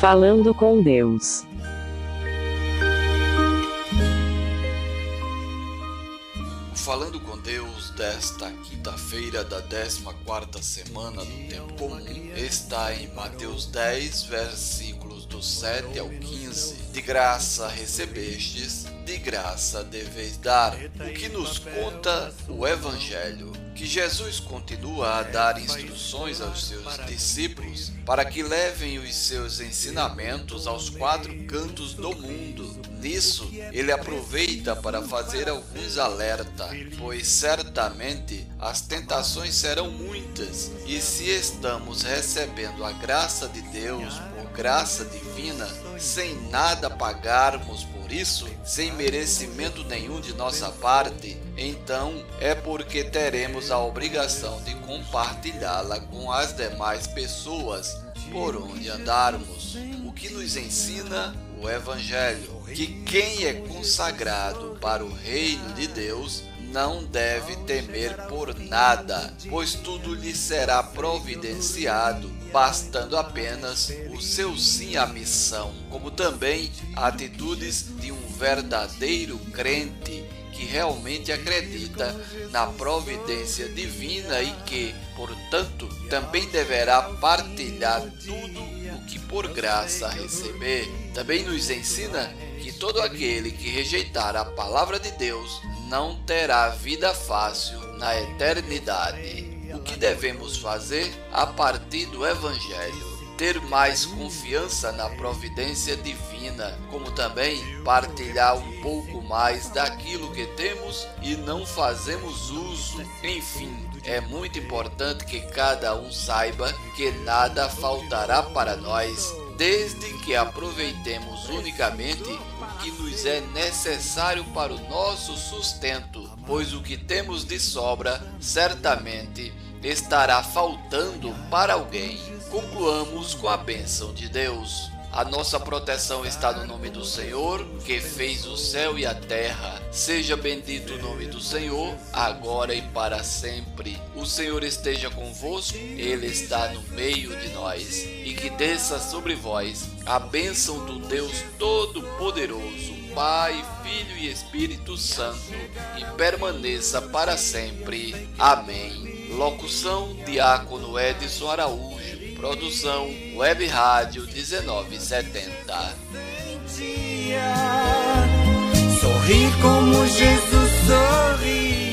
Falando com Deus. Falando com Deus desta quinta-feira da 14 semana do tempo comum está em Mateus 10, versículos do 7 ao 15. De graça recebestes, de graça deveis dar. O que nos conta o Evangelho que Jesus continua a dar instruções aos seus discípulos para que levem os seus ensinamentos aos quatro cantos do mundo. Nisso, ele aproveita para fazer alguns alertas, pois certamente as tentações serão muitas, e se estamos recebendo a graça de Deus por graça divina, sem nada pagarmos por isso, sem merecimento nenhum de nossa parte, então é porque teremos a obrigação de compartilhá-la com as demais pessoas por onde andarmos. O que nos ensina o Evangelho, que quem é consagrado para o reino de Deus não deve temer por nada, pois tudo lhe será providenciado, bastando apenas o seu sim à missão, como também atitudes de um verdadeiro crente que realmente acredita na providência divina e que, portanto, também deverá partilhar tudo o que por graça receber. Também nos ensina que todo aquele que rejeitar a palavra de Deus não terá vida fácil na eternidade. O que devemos fazer a partir do Evangelho? ter mais confiança na providência divina, como também partilhar um pouco mais daquilo que temos e não fazemos uso. Enfim, é muito importante que cada um saiba que nada faltará para nós, desde que aproveitemos unicamente o que nos é necessário para o nosso sustento, pois o que temos de sobra certamente estará faltando para alguém. Concluamos com a bênção de Deus. A nossa proteção está no nome do Senhor, que fez o céu e a terra. Seja bendito o nome do Senhor, agora e para sempre. O Senhor esteja convosco, Ele está no meio de nós. E que desça sobre vós a bênção do Deus Todo-Poderoso, Pai, Filho e Espírito Santo, e permaneça para sempre. Amém. Locução: Diácono Edson Araújo. Produção Web Rádio 1970.